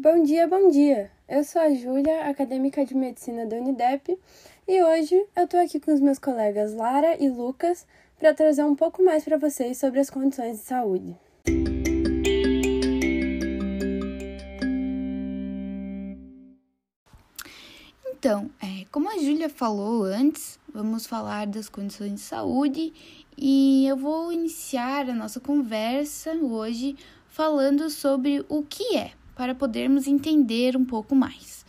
Bom dia, bom dia! Eu sou a Júlia, acadêmica de medicina da Unidep, e hoje eu tô aqui com os meus colegas Lara e Lucas para trazer um pouco mais para vocês sobre as condições de saúde. Então, é, como a Júlia falou antes, vamos falar das condições de saúde e eu vou iniciar a nossa conversa hoje falando sobre o que é para podermos entender um pouco mais.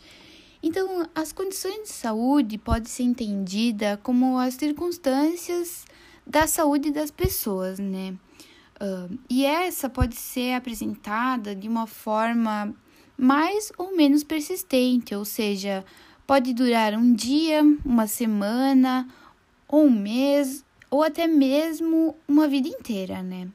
Então, as condições de saúde podem ser entendidas como as circunstâncias da saúde das pessoas, né? Uh, e essa pode ser apresentada de uma forma mais ou menos persistente, ou seja, pode durar um dia, uma semana, ou um mês, ou até mesmo uma vida inteira, né?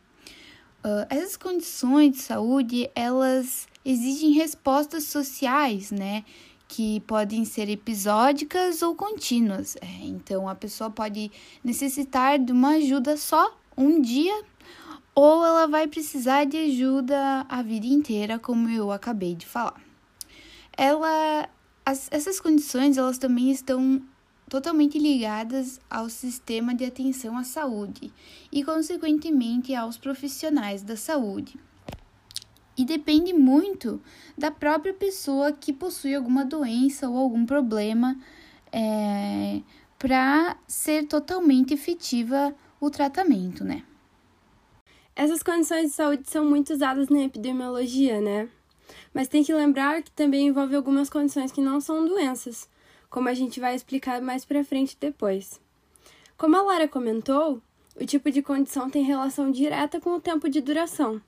Uh, essas condições de saúde, elas exigem respostas sociais, né? Que podem ser episódicas ou contínuas. É, então, a pessoa pode necessitar de uma ajuda só um dia, ou ela vai precisar de ajuda a vida inteira, como eu acabei de falar. Ela, as, essas condições, elas também estão totalmente ligadas ao sistema de atenção à saúde e, consequentemente, aos profissionais da saúde e depende muito da própria pessoa que possui alguma doença ou algum problema é, para ser totalmente efetiva o tratamento, né? Essas condições de saúde são muito usadas na epidemiologia, né? Mas tem que lembrar que também envolve algumas condições que não são doenças, como a gente vai explicar mais para frente depois. Como a Lara comentou, o tipo de condição tem relação direta com o tempo de duração.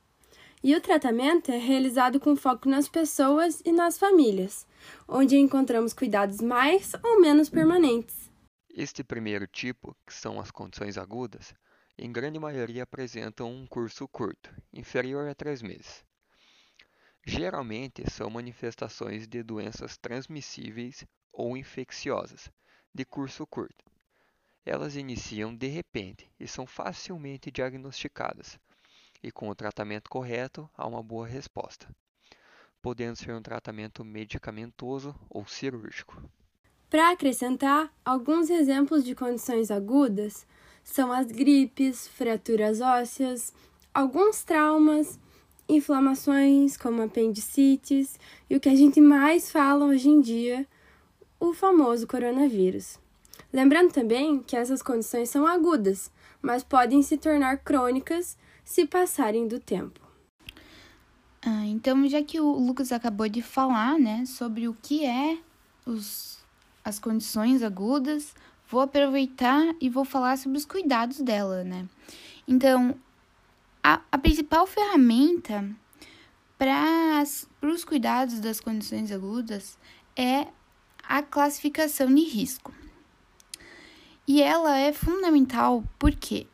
E o tratamento é realizado com foco nas pessoas e nas famílias, onde encontramos cuidados mais ou menos permanentes. Este primeiro tipo, que são as condições agudas, em grande maioria apresentam um curso curto, inferior a três meses. Geralmente são manifestações de doenças transmissíveis ou infecciosas, de curso curto. Elas iniciam de repente e são facilmente diagnosticadas, e com o tratamento correto há uma boa resposta, podendo ser um tratamento medicamentoso ou cirúrgico. Para acrescentar, alguns exemplos de condições agudas são as gripes, fraturas ósseas, alguns traumas, inflamações como apendicites e o que a gente mais fala hoje em dia, o famoso coronavírus. Lembrando também que essas condições são agudas, mas podem se tornar crônicas se passarem do tempo. Ah, então, já que o Lucas acabou de falar, né, sobre o que é os, as condições agudas, vou aproveitar e vou falar sobre os cuidados dela, né? Então, a, a principal ferramenta para os cuidados das condições agudas é a classificação de risco. E ela é fundamental porque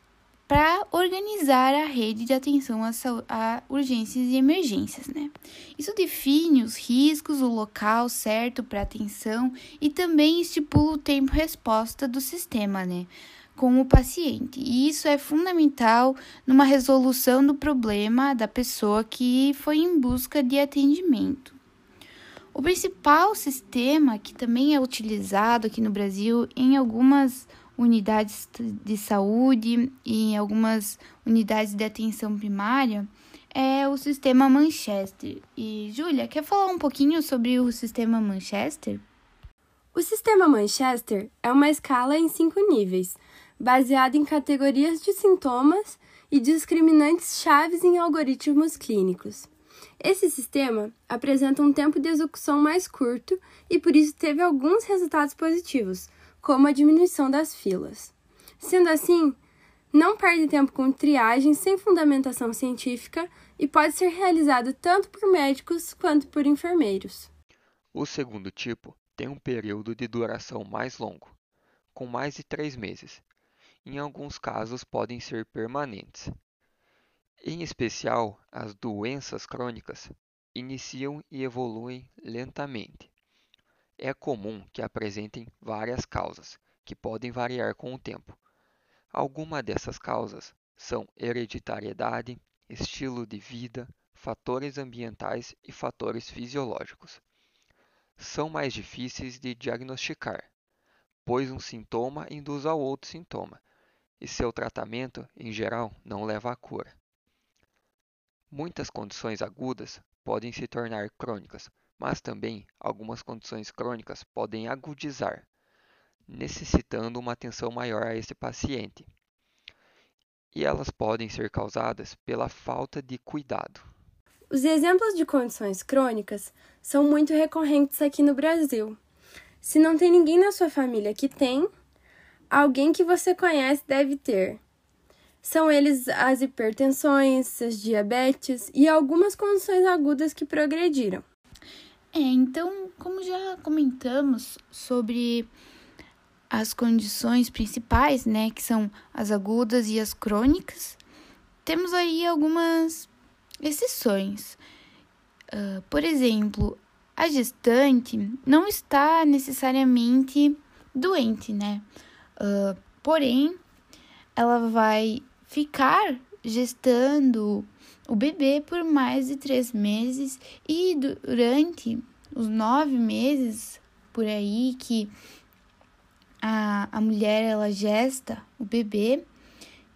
para organizar a rede de atenção a, a, urgências e emergências, né? Isso define os riscos, o local certo para atenção e também estipula o tempo-resposta do sistema, né? Com o paciente. E isso é fundamental numa resolução do problema da pessoa que foi em busca de atendimento. O principal sistema que também é utilizado aqui no Brasil em algumas unidades de saúde e em algumas unidades de atenção primária é o sistema Manchester. E Júlia, quer falar um pouquinho sobre o sistema Manchester? O sistema Manchester é uma escala em cinco níveis, baseada em categorias de sintomas e discriminantes chaves em algoritmos clínicos. Esse sistema apresenta um tempo de execução mais curto e por isso teve alguns resultados positivos, como a diminuição das filas. Sendo assim, não perde tempo com triagem sem fundamentação científica e pode ser realizado tanto por médicos quanto por enfermeiros. O segundo tipo tem um período de duração mais longo, com mais de três meses. Em alguns casos, podem ser permanentes. Em especial, as doenças crônicas iniciam e evoluem lentamente é comum que apresentem várias causas, que podem variar com o tempo. Algumas dessas causas são hereditariedade, estilo de vida, fatores ambientais e fatores fisiológicos. São mais difíceis de diagnosticar, pois um sintoma induz ao outro sintoma, e seu tratamento, em geral, não leva à cura. Muitas condições agudas podem se tornar crônicas, mas também algumas condições crônicas podem agudizar, necessitando uma atenção maior a esse paciente. E elas podem ser causadas pela falta de cuidado. Os exemplos de condições crônicas são muito recorrentes aqui no Brasil. Se não tem ninguém na sua família que tem, alguém que você conhece deve ter. São eles as hipertensões, as diabetes e algumas condições agudas que progrediram. É, então, como já comentamos sobre as condições principais, né, que são as agudas e as crônicas, temos aí algumas exceções. Uh, por exemplo, a gestante não está necessariamente doente, né? Uh, porém, ela vai ficar gestando o bebê por mais de três meses e durante os nove meses por aí que a, a mulher ela gesta o bebê,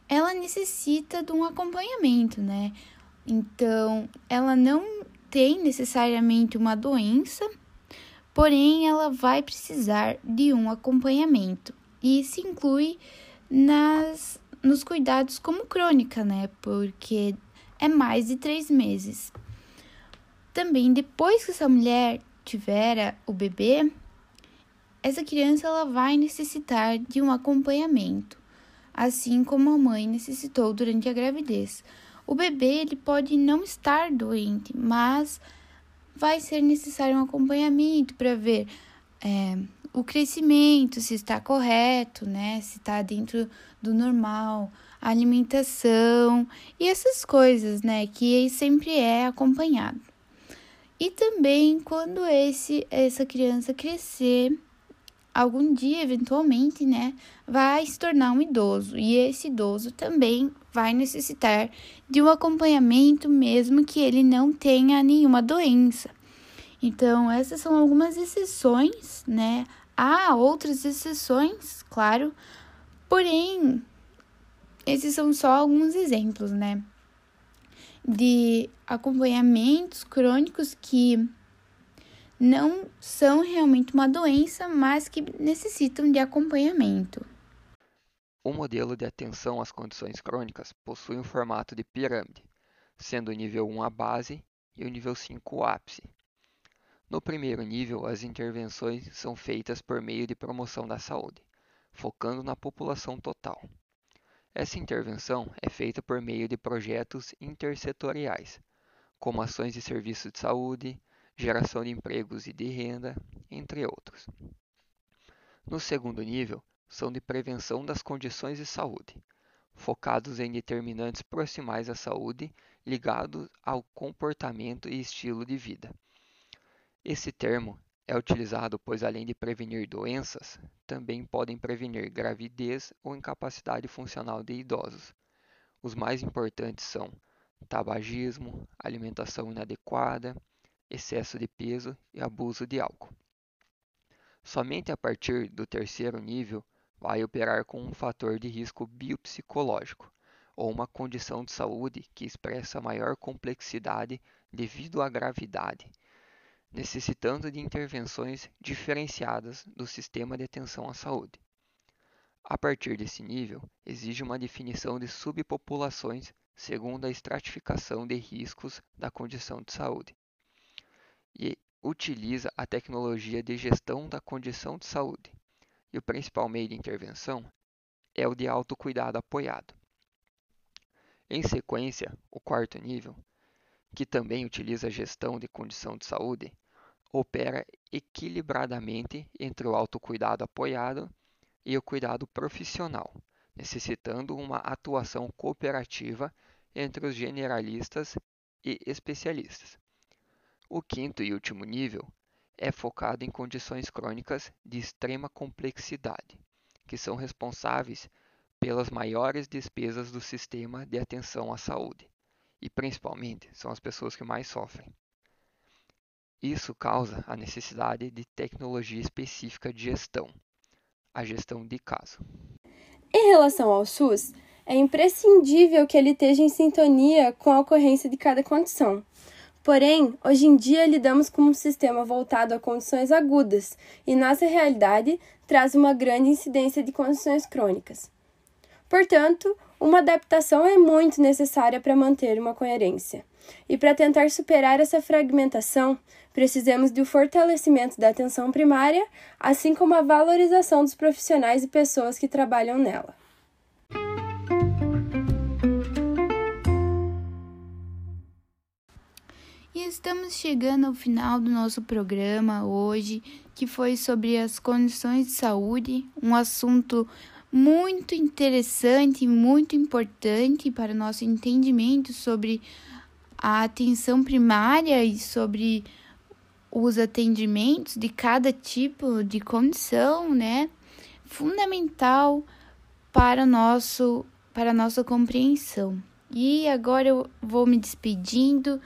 ela necessita de um acompanhamento, né? Então, ela não tem necessariamente uma doença, porém ela vai precisar de um acompanhamento. E isso inclui nas, nos cuidados como crônica, né? Porque é mais de três meses. Também depois que essa mulher tiver o bebê, essa criança ela vai necessitar de um acompanhamento, assim como a mãe necessitou durante a gravidez. O bebê ele pode não estar doente, mas vai ser necessário um acompanhamento para ver é, o crescimento, se está correto, né? Se está dentro do normal, a alimentação e essas coisas, né? Que sempre é acompanhado. E também quando esse essa criança crescer, algum dia eventualmente, né, vai se tornar um idoso e esse idoso também vai necessitar de um acompanhamento mesmo que ele não tenha nenhuma doença. Então, essas são algumas exceções, né? Há outras exceções, claro, porém, esses são só alguns exemplos, né? De acompanhamentos crônicos que não são realmente uma doença, mas que necessitam de acompanhamento. O modelo de atenção às condições crônicas possui um formato de pirâmide, sendo o nível 1 a base e o nível 5 o ápice. No primeiro nível, as intervenções são feitas por meio de promoção da saúde, focando na população total. Essa intervenção é feita por meio de projetos intersetoriais, como ações de serviço de saúde, geração de empregos e de renda, entre outros. No segundo nível, são de prevenção das condições de saúde, focados em determinantes proximais à saúde ligados ao comportamento e estilo de vida esse termo é utilizado pois, além de prevenir doenças, também podem prevenir gravidez ou incapacidade funcional de idosos. Os mais importantes são tabagismo, alimentação inadequada, excesso de peso e abuso de álcool. Somente a partir do terceiro nível vai operar com um fator de risco biopsicológico ou uma condição de saúde que expressa maior complexidade devido à gravidade necessitando de intervenções diferenciadas do sistema de atenção à saúde. A partir desse nível, exige uma definição de subpopulações segundo a estratificação de riscos da condição de saúde. E utiliza a tecnologia de gestão da condição de saúde. E o principal meio de intervenção é o de autocuidado apoiado. Em sequência, o quarto nível que também utiliza a gestão de condição de saúde, opera equilibradamente entre o autocuidado apoiado e o cuidado profissional, necessitando uma atuação cooperativa entre os generalistas e especialistas. O quinto e último nível é focado em condições crônicas de extrema complexidade, que são responsáveis pelas maiores despesas do sistema de atenção à saúde e principalmente são as pessoas que mais sofrem. Isso causa a necessidade de tecnologia específica de gestão, a gestão de caso. Em relação ao SUS, é imprescindível que ele esteja em sintonia com a ocorrência de cada condição. Porém, hoje em dia lidamos com um sistema voltado a condições agudas e, nossa realidade, traz uma grande incidência de condições crônicas. Portanto, uma adaptação é muito necessária para manter uma coerência. E para tentar superar essa fragmentação, precisamos do fortalecimento da atenção primária, assim como a valorização dos profissionais e pessoas que trabalham nela. E estamos chegando ao final do nosso programa hoje, que foi sobre as condições de saúde, um assunto muito interessante muito importante para o nosso entendimento sobre a atenção primária e sobre os atendimentos de cada tipo de condição, né? Fundamental para nosso para a nossa compreensão. E agora eu vou me despedindo.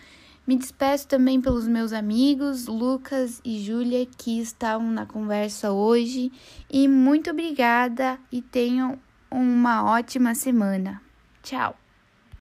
Me despeço também pelos meus amigos Lucas e Júlia que estavam na conversa hoje e muito obrigada e tenham uma ótima semana. Tchau.